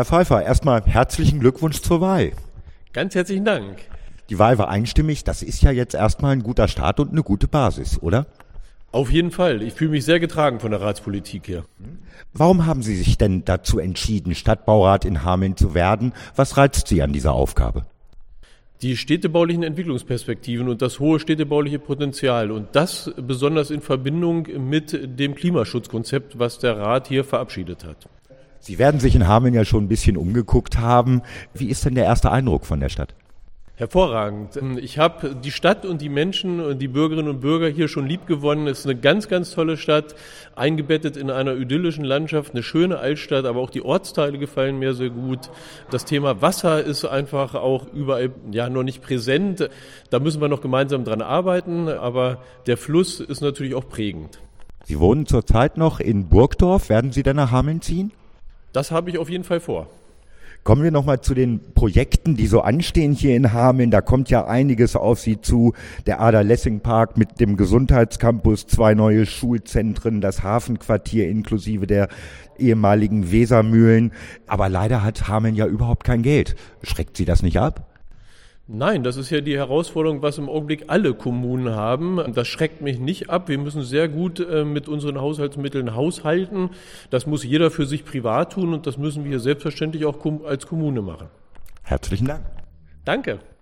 Herr Pfeiffer, erstmal herzlichen Glückwunsch zur Wahl. Ganz herzlichen Dank. Die Wahl war einstimmig. Das ist ja jetzt erstmal ein guter Start und eine gute Basis, oder? Auf jeden Fall. Ich fühle mich sehr getragen von der Ratspolitik hier. Warum haben Sie sich denn dazu entschieden, Stadtbaurat in Hameln zu werden? Was reizt Sie an dieser Aufgabe? Die städtebaulichen Entwicklungsperspektiven und das hohe städtebauliche Potenzial und das besonders in Verbindung mit dem Klimaschutzkonzept, was der Rat hier verabschiedet hat. Sie werden sich in Hameln ja schon ein bisschen umgeguckt haben. Wie ist denn der erste Eindruck von der Stadt? Hervorragend. Ich habe die Stadt und die Menschen und die Bürgerinnen und Bürger hier schon lieb gewonnen. Es ist eine ganz, ganz tolle Stadt, eingebettet in einer idyllischen Landschaft, eine schöne Altstadt, aber auch die Ortsteile gefallen mir sehr gut. Das Thema Wasser ist einfach auch überall ja noch nicht präsent. Da müssen wir noch gemeinsam dran arbeiten, aber der Fluss ist natürlich auch prägend. Sie wohnen zurzeit noch in Burgdorf. Werden Sie dann nach Hameln ziehen? Das habe ich auf jeden Fall vor. Kommen wir nochmal zu den Projekten, die so anstehen hier in Hameln. Da kommt ja einiges auf Sie zu. Der Ader-Lessing-Park mit dem Gesundheitscampus, zwei neue Schulzentren, das Hafenquartier inklusive der ehemaligen Wesermühlen. Aber leider hat Hameln ja überhaupt kein Geld. Schreckt Sie das nicht ab? Nein, das ist ja die Herausforderung, was im Augenblick alle Kommunen haben. Das schreckt mich nicht ab. Wir müssen sehr gut äh, mit unseren Haushaltsmitteln haushalten. Das muss jeder für sich privat tun und das müssen wir selbstverständlich auch als Kommune machen. Herzlichen Dank. Danke.